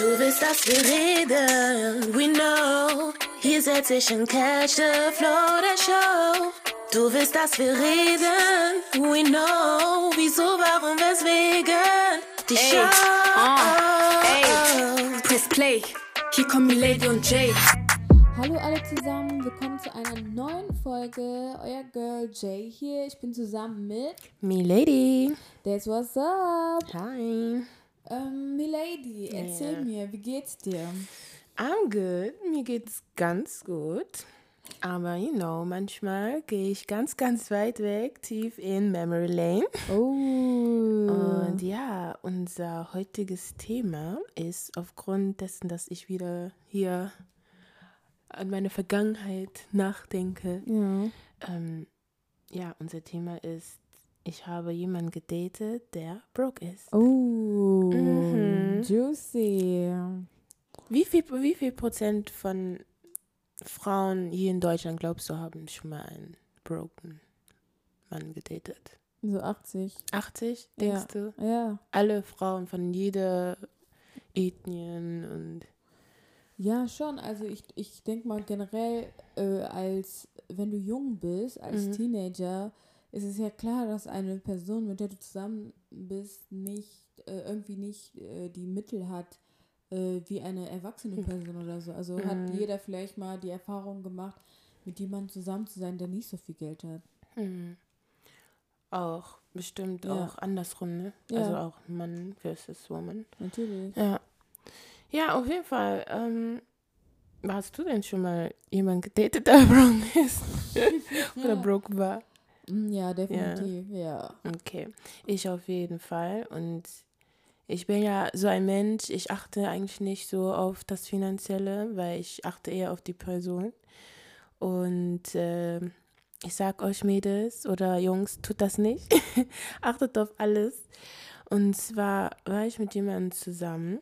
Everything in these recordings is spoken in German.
Du willst, dass wir reden, we know. Hier setz ich in Catch the Flow der Show. Du willst, dass wir reden, we know. Wieso, warum, weswegen? Die Ey, Show. ah, ey, press play. Hier kommen Milady und Jay. Hallo alle zusammen, willkommen zu einer neuen Folge. Euer Girl Jay hier. Ich bin zusammen mit Milady. That's What's Up. Hi. Ähm, Milady, erzähl Ja. mir, wie geht's dir? I'm good. Mir geht's ganz gut. Aber, you know, manchmal gehe ich ganz, ganz weit weg, tief in Memory Lane. Oh. Und ja, unser heutiges Thema ist aufgrund dessen, dass ich wieder hier an meine Vergangenheit nachdenke. ja. Ähm, ja, unser Thema ist, ich habe jemanden gedatet, der broke ist. Oh. Mhm. Juicy. Wie viel, wie viel Prozent von Frauen hier in Deutschland glaubst du haben schon mal einen broken Mann gedatet? So 80. 80, denkst Ja. du? Ja. Alle Frauen von jeder Ethnien und Ja, schon. Also ich, ich denke mal generell, äh, als wenn du jung bist, als Mhm. Teenager, ist es ja klar, dass eine Person, mit der du zusammen bist, nicht äh, irgendwie nicht äh, die Mittel hat, äh, wie eine erwachsene Person oder so. Also hat Mhm. jeder vielleicht mal die Erfahrung gemacht, mit jemandem zusammen zu sein, der nicht so viel Geld hat. hm, auch bestimmt Ja. auch andersrum, ne? Ja. Also auch Mann versus Woman. Natürlich. Ja. Ja, auf jeden Fall. Ähm, hast du denn schon mal jemanden gedatet, der broke ist? Oder broke war? Mm, Ja, definitiv. Ja. Okay. Ich auf jeden Fall. Und ich bin ja so ein Mensch, ich achte eigentlich nicht so auf das Finanzielle, weil ich achte eher auf die Person. Und äh, ich sag euch Mädels oder Jungs, tut das nicht. Achtet auf alles. Und zwar war ich mit jemandem zusammen.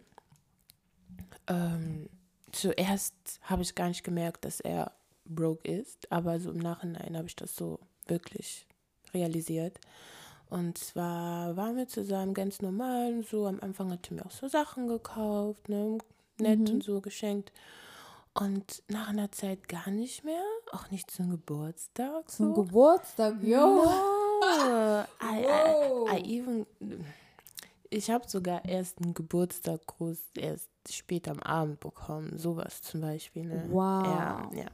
Ähm, zuerst habe ich gar nicht gemerkt, dass er broke ist, aber so im Nachhinein habe ich das so wirklich realisiert. Und zwar waren wir zusammen ganz normal und so. Am Anfang hat er mir auch so Sachen gekauft, ne? nett Mhm. und so geschenkt. Und nach einer Zeit gar nicht mehr, auch nicht zum Geburtstag. Zum so. Geburtstag, yo. No. I. I, I even, ich habe sogar erst einen Geburtstaggruß erst spät am Abend bekommen. Sowas zum Beispiel. Ne? Wow. Ja, ja.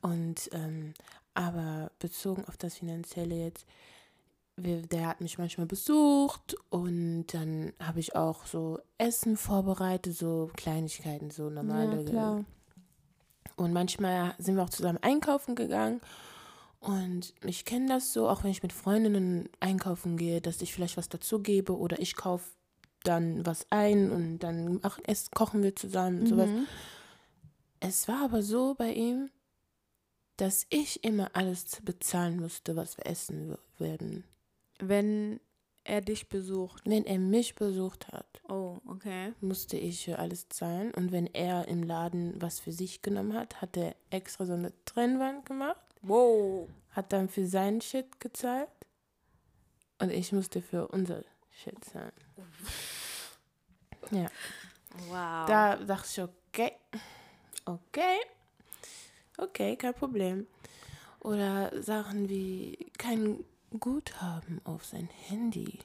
Und, ähm, aber bezogen auf das Finanzielle jetzt, der hat mich manchmal besucht und dann habe ich auch so Essen vorbereitet, so Kleinigkeiten, so normale. Ja. Und manchmal sind wir auch zusammen einkaufen gegangen. Und ich kenne das so, auch wenn ich mit Freundinnen einkaufen gehe, dass ich vielleicht was dazu gebe oder ich kaufe dann was ein und dann ach, es, kochen wir zusammen und sowas. Mhm. Es war aber so bei ihm, dass ich immer alles bezahlen musste, was wir essen werden. Wenn er dich besucht. Wenn er mich besucht hat, Oh, okay. musste ich alles zahlen. Und wenn er im Laden was für sich genommen hat, hat er extra so eine Trennwand gemacht. Wow. hat dann für seinen Shit gezahlt und ich musste für unser Shit zahlen. Ja, Wow. da dachte ich, okay, okay, okay, kein Problem. Oder Sachen wie kein Guthaben auf sein Handy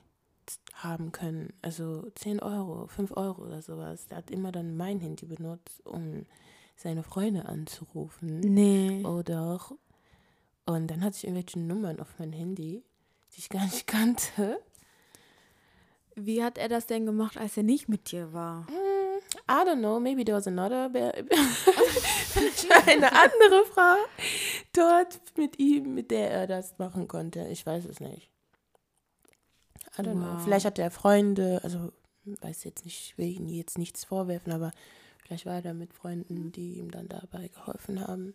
haben können. Also 10 Euro, 5 Euro oder sowas. Der hat immer dann mein Handy benutzt, um seine Freunde anzurufen. nee. Oder auch. Und dann hatte ich irgendwelche Nummern auf mein Handy, die ich gar nicht kannte. Wie hat er das denn gemacht, als er nicht mit dir war? I don't know, maybe there was another, eine andere Frau dort mit ihm, mit der er das machen konnte. Ich weiß es nicht. I don't know. Wow. Vielleicht hatte er Freunde, also weiß jetzt nicht, ich will ihm jetzt nichts vorwerfen, aber vielleicht war er da mit Freunden, die ihm dann dabei geholfen haben.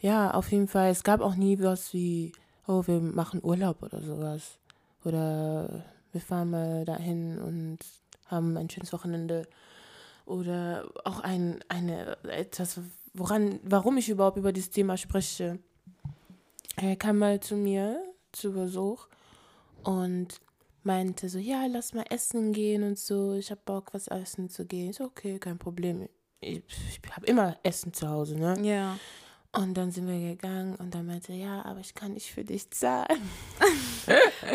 Ja, auf jeden Fall. Es gab auch nie was wie, oh, wir machen Urlaub oder sowas. Oder wir fahren mal dahin und haben ein schönes Wochenende. Oder auch ein, eine, etwas, woran, warum ich überhaupt über dieses Thema spreche. Er kam mal zu mir zu Besuch und meinte so, ja, lass mal essen gehen und so. Ich habe Bock, was essen zu gehen. Ich so, okay, kein Problem. Ich, ich habe immer Essen zu Hause, ne? Ja. Und dann sind wir gegangen und dann meinte er, ja, aber ich kann nicht für dich zahlen.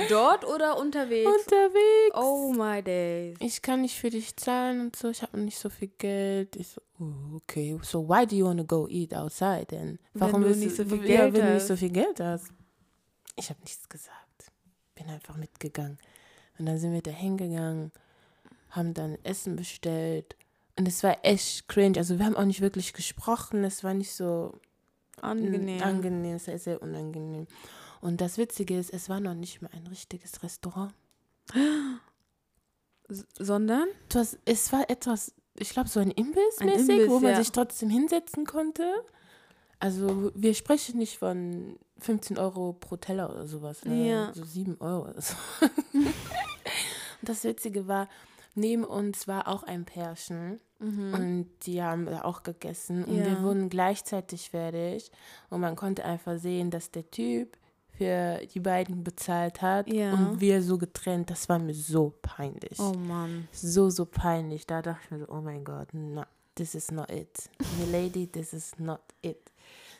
Dort oder unterwegs? Unterwegs. oh my days. Ich kann nicht für dich zahlen und so, ich habe nicht so viel Geld. Ich so, oh, okay, so why do you want to go eat outside denn? Warum du willst nicht so viel ja, Geld wenn du nicht hast. so viel Geld hast? Ich habe nichts gesagt. Bin einfach mitgegangen. Und dann sind wir da hingegangen, haben dann Essen bestellt. Und es war echt cringe. Also wir haben auch nicht wirklich gesprochen. Es war nicht so Angenehm. angenehm, es war sehr unangenehm. Und das Witzige ist, es war noch nicht mal ein richtiges Restaurant. Sondern? Du hast, es war etwas, ich glaube, so ein Imbiss Ein mäßig, Imbiss, wo man ja. sich trotzdem hinsetzen konnte. Also wir sprechen nicht von 15 Euro pro Teller oder sowas, ne? Ja. so 7 Euro oder so. Und das Witzige war, neben uns war auch ein Pärchen und die haben da auch gegessen und Mhm. Ja. wir wurden gleichzeitig fertig und man konnte einfach sehen, dass der Typ für die beiden bezahlt hat Ja. und wir so getrennt. Das war mir so peinlich Oh Mann. so, so peinlich. Da dachte ich mir so, oh mein Gott, no, this is not it. Milady, this is not it.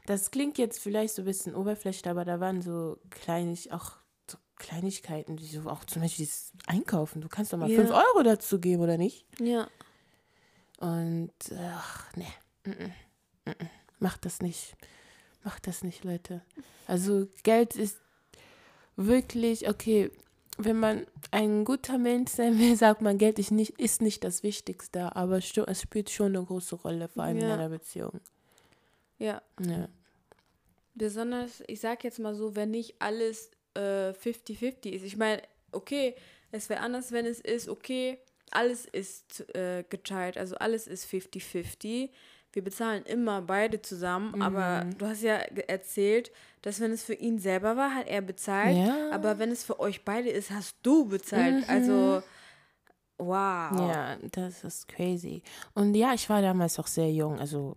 Das klingt jetzt vielleicht so ein bisschen oberflächlich, aber da waren so kleinig, auch so Kleinigkeiten, wie so auch zum Beispiel dieses Einkaufen. Du kannst doch mal Ja. 5 Euro dazu geben, oder nicht? Ja. Und ach, ne, mm, mm, mm, mm. macht das nicht. Macht das nicht, Leute. Also Geld ist wirklich, okay, wenn man ein guter Mensch sein will, sagt man, Geld ist nicht, ist nicht das Wichtigste, aber es spielt schon eine große Rolle, vor allem in Ja. einer Beziehung. Ja. Ja. Besonders, ich sag jetzt mal so, wenn nicht alles äh, 50-50 ist. Ich meine, okay, es wäre anders, wenn es ist, okay, alles ist äh, geteilt, also alles ist 50-50. Wir bezahlen immer beide zusammen, aber du hast ja erzählt, dass wenn es für ihn selber war, hat er bezahlt, Ja. aber wenn es für euch beide ist, hast du bezahlt. Also, wow. ja, das ist crazy. Und ja, ich war damals auch sehr jung, also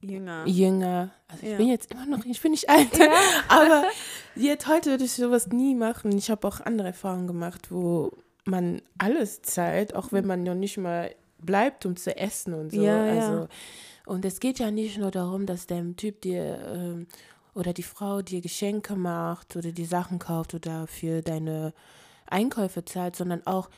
Jünger. jünger. Also ich Ja. bin jetzt immer noch, ich bin nicht alt, aber jetzt heute würde ich sowas nie machen. Ich habe auch andere Erfahrungen gemacht, wo man alles zahlt, auch wenn man noch nicht mal bleibt, um zu essen und so. Ja, ja. also, Und es geht ja nicht nur darum, dass der Typ dir ähm, oder die Frau dir Geschenke macht oder die Sachen kauft oder für deine Einkäufe zahlt, sondern auch,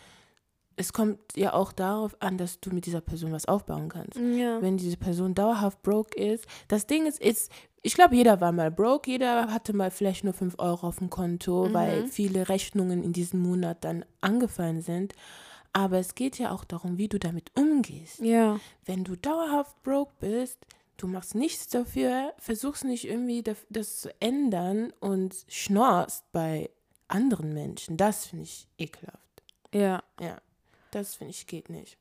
es kommt ja auch darauf an, dass du mit dieser Person was aufbauen kannst Ja. wenn diese Person dauerhaft broke ist. Das Ding ist, ist ich glaube, jeder war mal broke, jeder hatte mal vielleicht nur 5 Euro auf dem Konto, weil viele Rechnungen in diesem Monat dann angefallen sind. Aber es geht ja auch darum, wie du damit umgehst. Ja. Wenn du dauerhaft broke bist, du machst nichts dafür, versuchst nicht irgendwie das zu ändern und schnorst bei anderen Menschen. Das finde ich ekelhaft. Ja. Ja, das finde ich geht nicht.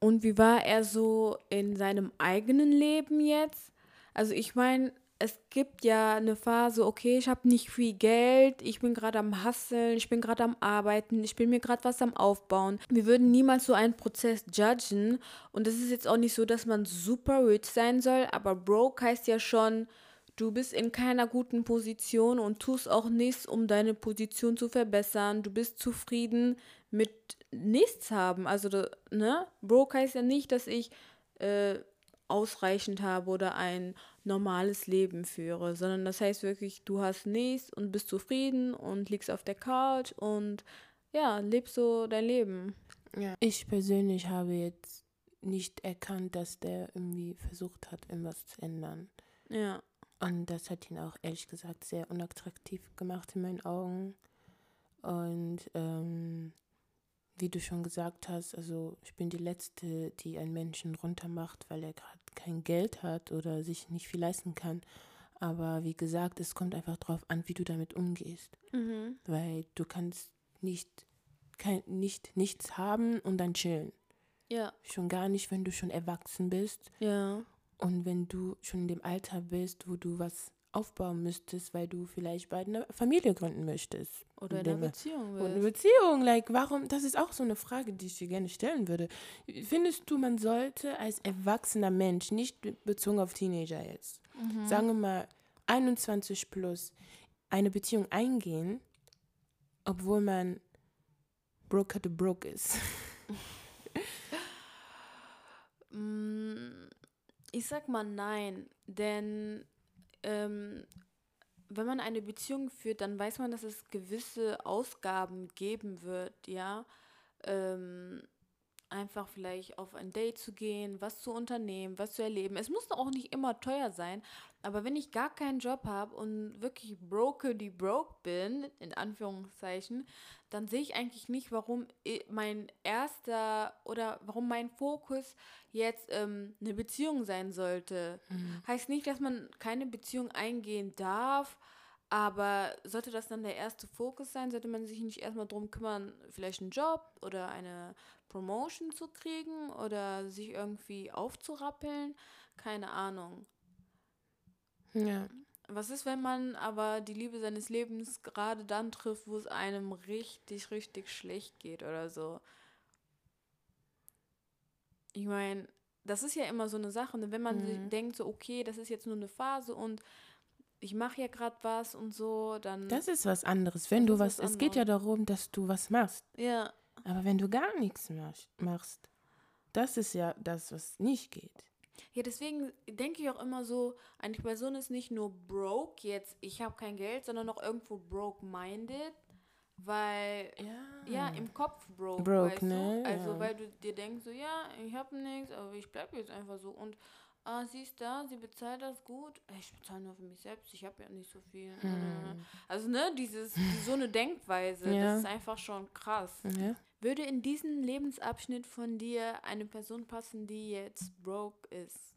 Und wie war er so in seinem eigenen Leben jetzt? Also ich meine, es gibt ja eine Phase, okay, ich habe nicht viel Geld, ich bin gerade am Hasseln, ich bin gerade am Arbeiten, ich bin mir gerade was am Aufbauen. Wir würden niemals so einen Prozess judgen. Und es ist jetzt auch nicht so, dass man super rich sein soll, aber broke heißt ja schon, du bist in keiner guten Position und tust auch nichts, um deine Position zu verbessern. Du bist zufrieden mit nichts haben. Also, ne? Broke heißt ja nicht, dass ich äh, ausreichend habe oder ein normales Leben führe, sondern das heißt wirklich, du hast nichts und bist zufrieden und liegst auf der Couch und ja, lebst so dein Leben. Ich persönlich habe jetzt nicht erkannt, dass der irgendwie versucht hat, irgendwas zu ändern. Ja. Und das hat ihn auch ehrlich gesagt sehr unattraktiv gemacht in meinen Augen. Und ähm, wie du schon gesagt hast, also ich bin die Letzte, die einen Menschen runtermacht, weil er gerade kein Geld hat oder sich nicht viel leisten kann. Aber wie gesagt, es kommt einfach darauf an, wie du damit umgehst. Mhm. Weil du kannst nicht, kein, nicht nichts haben und dann chillen. Ja. Schon gar nicht, wenn du schon erwachsen bist Ja. und wenn du schon in dem Alter bist, wo du was aufbauen müsstest, weil du vielleicht bald eine Familie gründen möchtest. Oder einer Beziehung Und eine. Beziehung, like, warum? Das ist auch so eine Frage, die ich dir gerne stellen würde. Findest du, man sollte als erwachsener Mensch, nicht be- bezogen auf Teenager jetzt, Mhm. sagen wir mal 21 plus, eine Beziehung eingehen, obwohl man Broker to Broke ist? Mm, Ich sag mal nein, denn ähm, wenn man eine Beziehung führt, dann weiß man, dass es gewisse Ausgaben geben wird, ja. Ähm, einfach vielleicht auf ein Date zu gehen, was zu unternehmen, was zu erleben. Es muss auch nicht immer teuer sein, aber wenn ich gar keinen Job habe und wirklich broke die broke bin, in Anführungszeichen, dann sehe ich eigentlich nicht, warum i- mein erster oder warum mein Fokus jetzt ähm, eine Beziehung sein sollte. Heißt nicht, dass man keine Beziehung eingehen darf, aber sollte das dann der erste Fokus sein, sollte man sich nicht erstmal drum kümmern, vielleicht einen Job oder eine Promotion zu kriegen oder sich irgendwie aufzurappeln? Keine Ahnung. Ja. Was ist, wenn man aber die Liebe seines Lebens gerade dann trifft, wo es einem richtig, richtig schlecht geht oder so? Ich meine, das ist ja immer so eine Sache. Und wenn man sich denkt, so, okay, das ist jetzt nur eine Phase und ich mache ja gerade was und so, dann. Das ist was anderes. Wenn du was, was es geht ja darum, dass du was machst. ja, Aber wenn du gar nichts mach- machst, das ist ja das, was nicht geht. Ja, deswegen denke ich auch immer so, eine Person ist nicht nur broke jetzt, ich habe kein Geld, sondern auch irgendwo broke-minded, weil, Ja. ja, im Kopf broke, Broke, weißt ne? du? Also, Ja. weil du dir denkst so, ja, ich habe nichts, aber ich bleibe jetzt einfach so und ah, sie ist da, sie bezahlt das gut, ich bezahle nur für mich selbst, ich habe ja nicht so viel. Also, ne, dieses, so eine Denkweise, Ja. das ist einfach schon krass. Ja. Würde in diesen Lebensabschnitt von dir eine Person passen, die jetzt broke ist?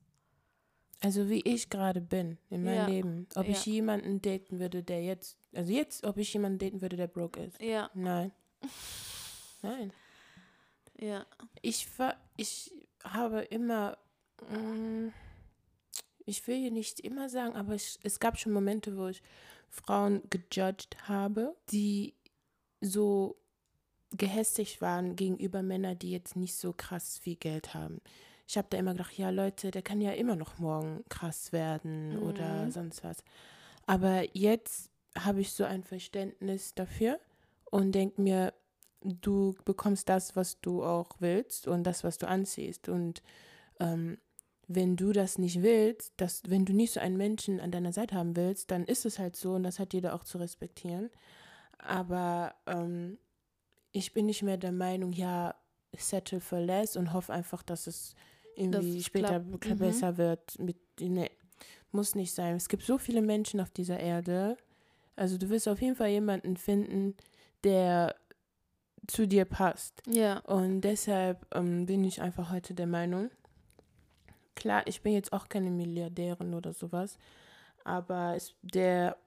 Also wie ich gerade bin in meinem Ja. Leben. Ob ich Ja. jemanden daten würde, der jetzt, also jetzt, ob ich jemanden daten würde, der broke ist. Ja, Nein. Nein. ja. Ich, ich habe immer, mm, ich will hier nicht immer sagen, aber ich, es gab schon Momente, wo ich Frauen gejudged habe, die so gehässig waren gegenüber Männern, die jetzt nicht so krass viel Geld haben. Ich habe da immer gedacht, ja Leute, der kann ja immer noch morgen krass werden oder sonst was. Aber jetzt habe ich so ein Verständnis dafür und denke mir, du bekommst das, was du auch willst und das, was du anziehst. Und ähm, wenn du das nicht willst, dass, wenn du nicht so einen Menschen an deiner Seite haben willst, dann ist es halt so und das hat jeder auch zu respektieren. Aber ähm, ich bin nicht mehr der Meinung, ja, settle for less und hoffe einfach, dass es irgendwie es später klappt. Mhm. besser wird. Mit, nee, muss nicht sein. Es gibt so viele Menschen auf dieser Erde. Also du wirst auf jeden Fall jemanden finden, der zu dir passt. Ja. Und deshalb ähm, bin ich einfach heute der Meinung, klar, ich bin jetzt auch keine Milliardärin oder sowas, aber es, der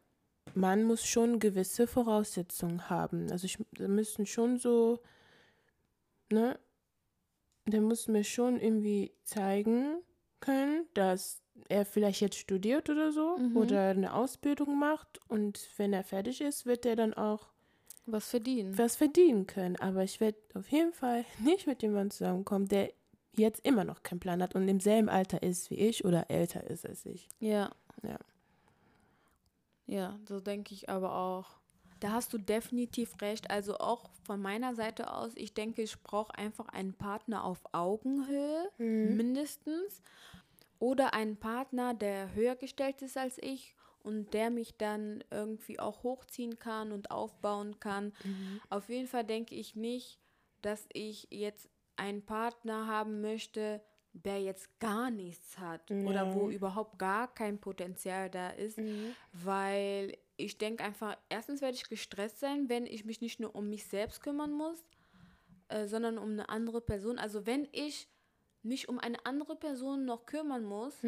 Mann muss schon gewisse Voraussetzungen haben. Also ich, da müssen schon so, ne, der muss mir schon irgendwie zeigen können, dass er vielleicht jetzt studiert oder so oder eine Ausbildung macht und wenn er fertig ist, wird er dann auch Was verdienen. was verdienen können. Aber ich werde auf jeden Fall nicht mit jemandem zusammenkommen, der jetzt immer noch keinen Plan hat und im selben Alter ist wie ich oder älter ist als ich. Ja. Ja. Ja, so denke ich aber auch. Da hast du definitiv recht. Also auch von meiner Seite aus, ich denke, ich brauche einfach einen Partner auf Augenhöhe, mindestens. Oder einen Partner, der höher gestellt ist als ich und der mich dann irgendwie auch hochziehen kann und aufbauen kann. Auf jeden Fall denke ich nicht, dass ich jetzt einen Partner haben möchte, der jetzt gar nichts hat oder wo überhaupt gar kein Potenzial da ist, weil ich denke einfach, erstens werde ich gestresst sein, wenn ich mich nicht nur um mich selbst kümmern muss, äh, sondern um eine andere Person. Also wenn ich mich um eine andere Person noch kümmern muss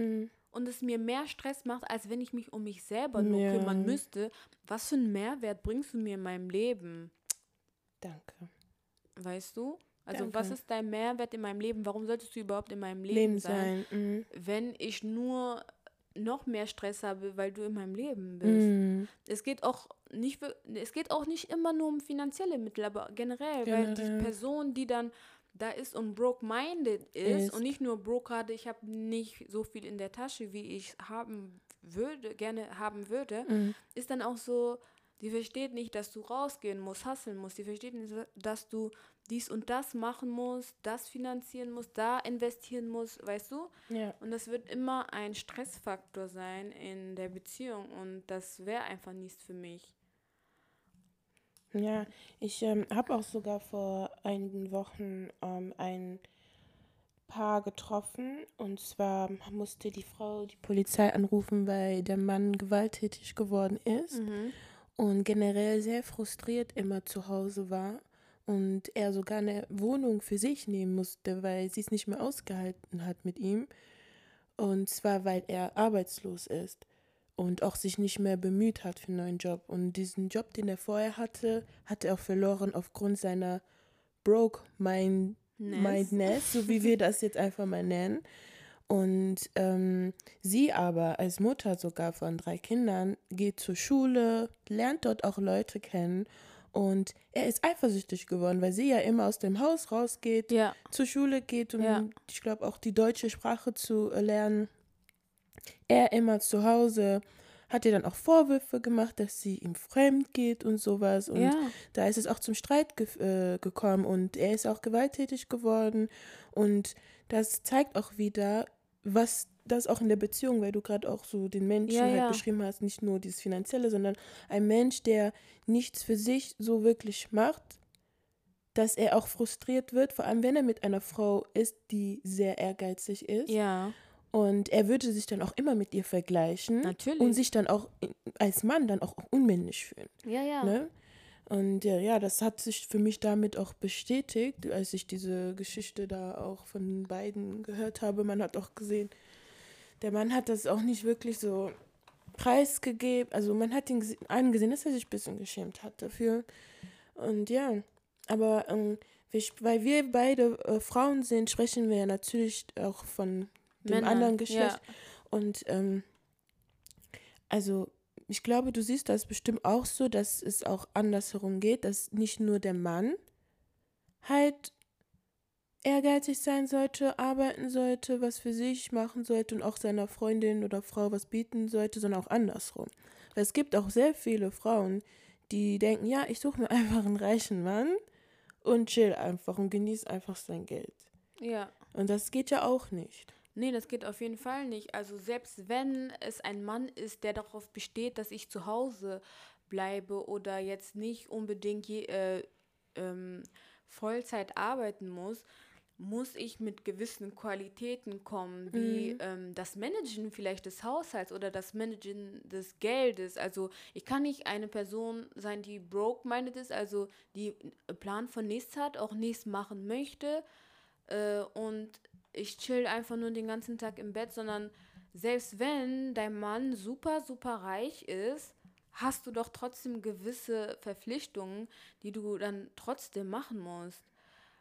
und es mir mehr Stress macht, als wenn ich mich um mich selber nur Ja. kümmern müsste, was für einen Mehrwert bringst du mir in meinem Leben? Danke. Weißt du? Also Danke. was ist dein Mehrwert in meinem Leben? Warum solltest du überhaupt in meinem Leben, Leben sein, sein. Mhm. wenn ich nur noch mehr Stress habe, weil du in meinem Leben bist? Mhm. Es geht auch nicht, es geht auch nicht immer nur um finanzielle Mittel, aber generell, weil die Generell. Person, die dann da ist und broke-minded ist, Ist. und nicht nur broke gerade, ich habe nicht so viel in der Tasche, wie ich haben würde, gerne haben würde, Mhm. ist dann auch so, Die versteht nicht, dass du rausgehen musst, hasseln musst. Die versteht nicht, dass du dies und das machen musst, das finanzieren musst, da investieren musst, weißt du? Ja. Und das wird immer ein Stressfaktor sein in der Beziehung und das wäre einfach nichts für mich. Ja, ich ähm, habe auch sogar vor einigen Wochen ähm, ein Paar getroffen und zwar musste die Frau die Polizei anrufen, weil der Mann gewalttätig geworden ist und generell sehr frustriert immer zu Hause war und er sogar eine Wohnung für sich nehmen musste, weil sie es nicht mehr ausgehalten hat mit ihm. Und zwar, weil er arbeitslos ist und auch sich nicht mehr bemüht hat für einen neuen Job. Und diesen Job, den er vorher hatte, hat er auch verloren aufgrund seiner broke mind mindness, so wie wir das jetzt einfach mal nennen. Und ähm, sie aber als Mutter sogar von drei Kindern geht zur Schule, lernt dort auch Leute kennen und er ist eifersüchtig geworden, weil sie ja immer aus dem Haus rausgeht, Ja. zur Schule geht, um Ja. ich glaube auch die deutsche Sprache zu äh, lernen. Er immer zu Hause hat ihr dann auch Vorwürfe gemacht, dass sie ihm fremd geht und sowas. Und Ja. da ist es auch zum Streit ge äh, gekommen und er ist auch gewalttätig geworden. Und das zeigt auch wieder, was das auch in der Beziehung, weil du gerade auch so den Menschen Ja, halt ja. beschrieben hast, nicht nur dieses Finanzielle, sondern ein Mensch, der nichts für sich so wirklich macht, dass er auch frustriert wird, vor allem wenn er mit einer Frau ist, die sehr ehrgeizig ist. Ja. Und er würde sich dann auch immer mit ihr vergleichen. Natürlich. Und sich dann auch als Mann dann auch unmännlich fühlen. Ja, ja. Ne? Und ja, ja, das hat sich für mich damit auch bestätigt, als ich diese Geschichte da auch von beiden gehört habe. Man hat auch gesehen, der Mann hat das auch nicht wirklich so preisgegeben. Also man hat ihn gese- angesehen, dass er sich ein bisschen geschämt hat dafür. Und ja, aber ähm, weil wir beide äh, Frauen sind, sprechen wir ja natürlich auch von dem Männern, anderen Geschlecht. ja. Und ähm, also ich glaube, du siehst das bestimmt auch so, dass es auch andersherum geht, dass nicht nur der Mann halt ehrgeizig sein sollte, arbeiten sollte, was für sich machen sollte und auch seiner Freundin oder Frau was bieten sollte, sondern auch andersrum. Weil es gibt auch sehr viele Frauen, die denken, ja, ich suche mir einfach einen reichen Mann und chill einfach und genieße einfach sein Geld. Ja. Und das geht ja auch nicht. Nee, das geht auf jeden Fall nicht. Also selbst wenn es ein Mann ist, der darauf besteht, dass ich zu Hause bleibe oder jetzt nicht unbedingt je, äh, ähm, Vollzeit arbeiten muss, muss ich mit gewissen Qualitäten kommen, wie ähm, das Managen vielleicht des Haushalts oder das Managen des Geldes. Also ich kann nicht eine Person sein, die broke-minded ist, also die Plan von nichts hat, auch nichts machen möchte äh, und ich chill einfach nur den ganzen Tag im Bett, sondern selbst wenn dein Mann super, super reich ist, hast du doch trotzdem gewisse Verpflichtungen, die du dann trotzdem machen musst.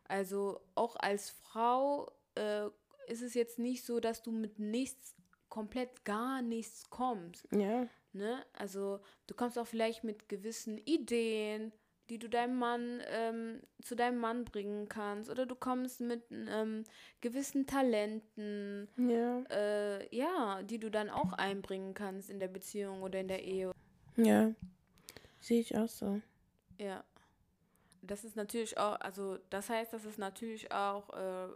Also auch als Frau äh, ist es jetzt nicht so, dass du mit nichts, komplett gar nichts kommst. Ja. Ne? Also du kommst auch vielleicht mit gewissen Ideen, die du deinem Mann ähm, zu deinem Mann bringen kannst, oder du kommst mit ähm, gewissen Talenten, Ja. äh, ja, die du dann auch einbringen kannst in der Beziehung oder in der Ehe. Ja. Sehe ich auch so. Ja. Das ist natürlich auch, also das heißt, dass es natürlich auch äh,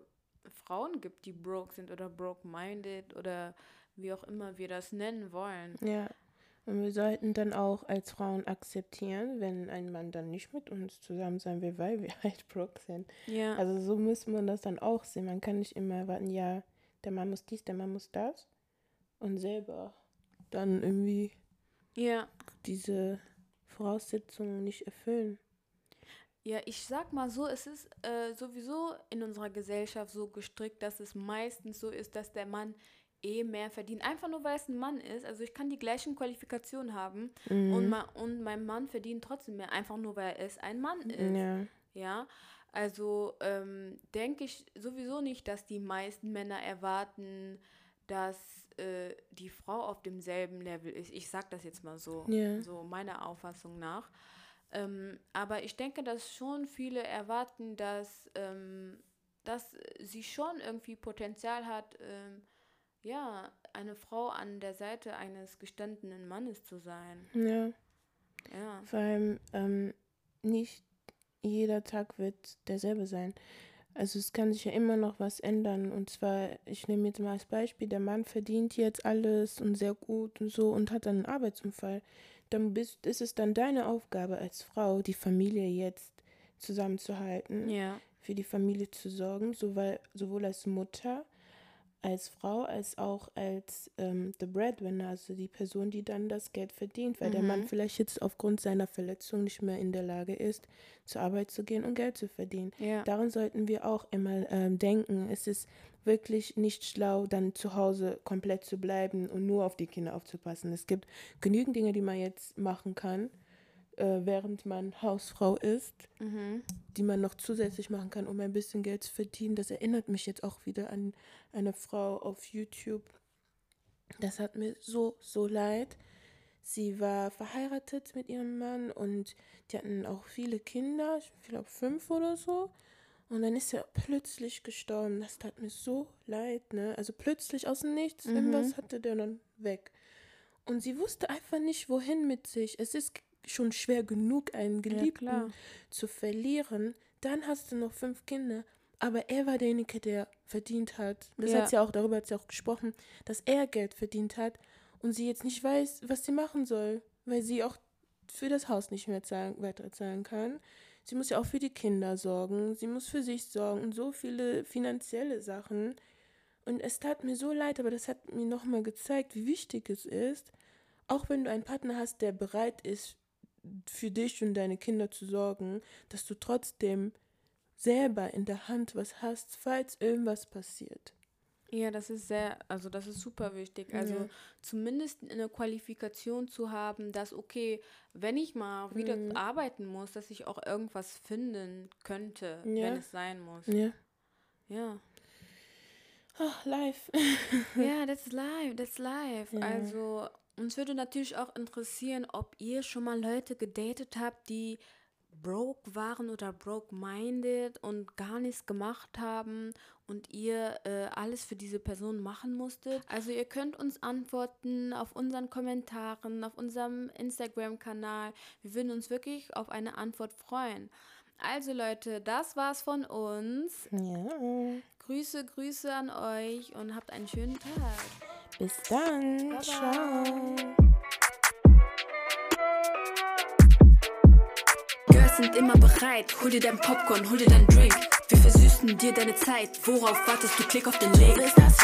Frauen gibt, die broke sind oder broke-minded oder wie auch immer wir das nennen wollen. Ja. Und wir sollten dann auch als Frauen akzeptieren, wenn ein Mann dann nicht mit uns zusammen sein will, weil wir halt broke sind. Ja. Also so muss man das dann auch sehen. Man kann nicht immer erwarten, ja, der Mann muss dies, der Mann muss das. Und selber dann irgendwie ja. diese Voraussetzungen nicht erfüllen. Ja, ich sag mal so, es ist äh, sowieso in unserer Gesellschaft so gestrickt, dass es meistens so ist, dass der Mann eh mehr verdient. Einfach nur, weil es ein Mann ist. Also ich kann die gleichen Qualifikationen haben und, ma und mein Mann verdient trotzdem mehr, einfach nur, weil es ein Mann ist. Ja. Ja, also ähm, denke ich sowieso nicht, dass die meisten Männer erwarten, dass äh, die Frau auf demselben Level ist. Ich sag das jetzt mal so, Ja. so meiner Auffassung nach. Ähm, aber ich denke, dass schon viele erwarten, dass, ähm, dass sie schon irgendwie Potenzial hat, ähm, ja, eine Frau an der Seite eines gestandenen Mannes zu sein. Ja. Ja. Vor allem ähm, nicht jeder Tag wird derselbe sein. Also es kann sich ja immer noch was ändern. Und zwar, ich nehme jetzt mal als Beispiel, der Mann verdient jetzt alles und sehr gut und so und hat dann einen Arbeitsunfall. Dann bist, ist es dann deine Aufgabe als Frau, die Familie jetzt zusammenzuhalten, Ja. für die Familie zu sorgen, sowohl, sowohl als Mutter, als Frau, als auch als ähm, the breadwinner, also die Person, die dann das Geld verdient, weil der Mann Mhm. vielleicht jetzt aufgrund seiner Verletzung nicht mehr in der Lage ist, zur Arbeit zu gehen und Geld zu verdienen. Ja. Daran sollten wir auch immer ähm, denken. Es ist wirklich nicht schlau, dann zu Hause komplett zu bleiben und nur auf die Kinder aufzupassen. Es gibt genügend Dinge, die man jetzt machen kann, äh, während man Hausfrau ist, Mhm. die man noch zusätzlich machen kann, um ein bisschen Geld zu verdienen. Das erinnert mich jetzt auch wieder an eine Frau auf YouTube. Das hat mir so, so leid. Sie war verheiratet mit ihrem Mann und die hatten auch viele Kinder, ich glaube fünf oder so. Und dann ist er plötzlich gestorben. Das tat mir so leid, ne? Also plötzlich aus dem Nichts, Mhm. irgendwas hatte der dann weg. Und sie wusste einfach nicht, wohin mit sich. Es ist schon schwer genug, einen Geliebten klar. zu verlieren. Dann hast du noch fünf Kinder. Aber er war derjenige, der verdient hat. Das Ja. hat sie auch, darüber hat sie auch gesprochen, dass er Geld verdient hat und sie jetzt nicht weiß, was sie machen soll, weil sie auch für das Haus nicht mehr zahlen, weiter zahlen kann. Sie muss ja auch für die Kinder sorgen, sie muss für sich sorgen und so viele finanzielle Sachen. Und es tat mir so leid, aber das hat mir nochmal gezeigt, wie wichtig es ist, auch wenn du einen Partner hast, der bereit ist, für dich und deine Kinder zu sorgen, dass du trotzdem selber in der Hand was hast, falls irgendwas passiert. Ja, das ist sehr, also das ist super wichtig. Also Ja. zumindest eine Qualifikation zu haben, dass, okay, wenn ich mal wieder Mhm. arbeiten muss, dass ich auch irgendwas finden könnte, Ja. wenn es sein muss. Ja. Ja. Ach, live. Ja, that's life, that's life. Ja. Also, uns würde natürlich auch interessieren, ob ihr schon mal Leute gedatet habt, die broke waren oder broke-minded und gar nichts gemacht haben und ihr äh, alles für diese Person machen musstet. Also ihr könnt uns antworten auf unseren Kommentaren, auf unserem Instagram-Kanal. Wir würden uns wirklich auf eine Antwort freuen. Also Leute, das war's von uns. Ja. Grüße, Grüße an euch und habt einen schönen Tag. Bis dann. Bye, Ciao. Girls sind immer bereit. Hol dir dein Popcorn, hol dir dein Drink. Wir versüßen dir deine Zeit. Worauf wartest du? Klick auf den Link. Ist das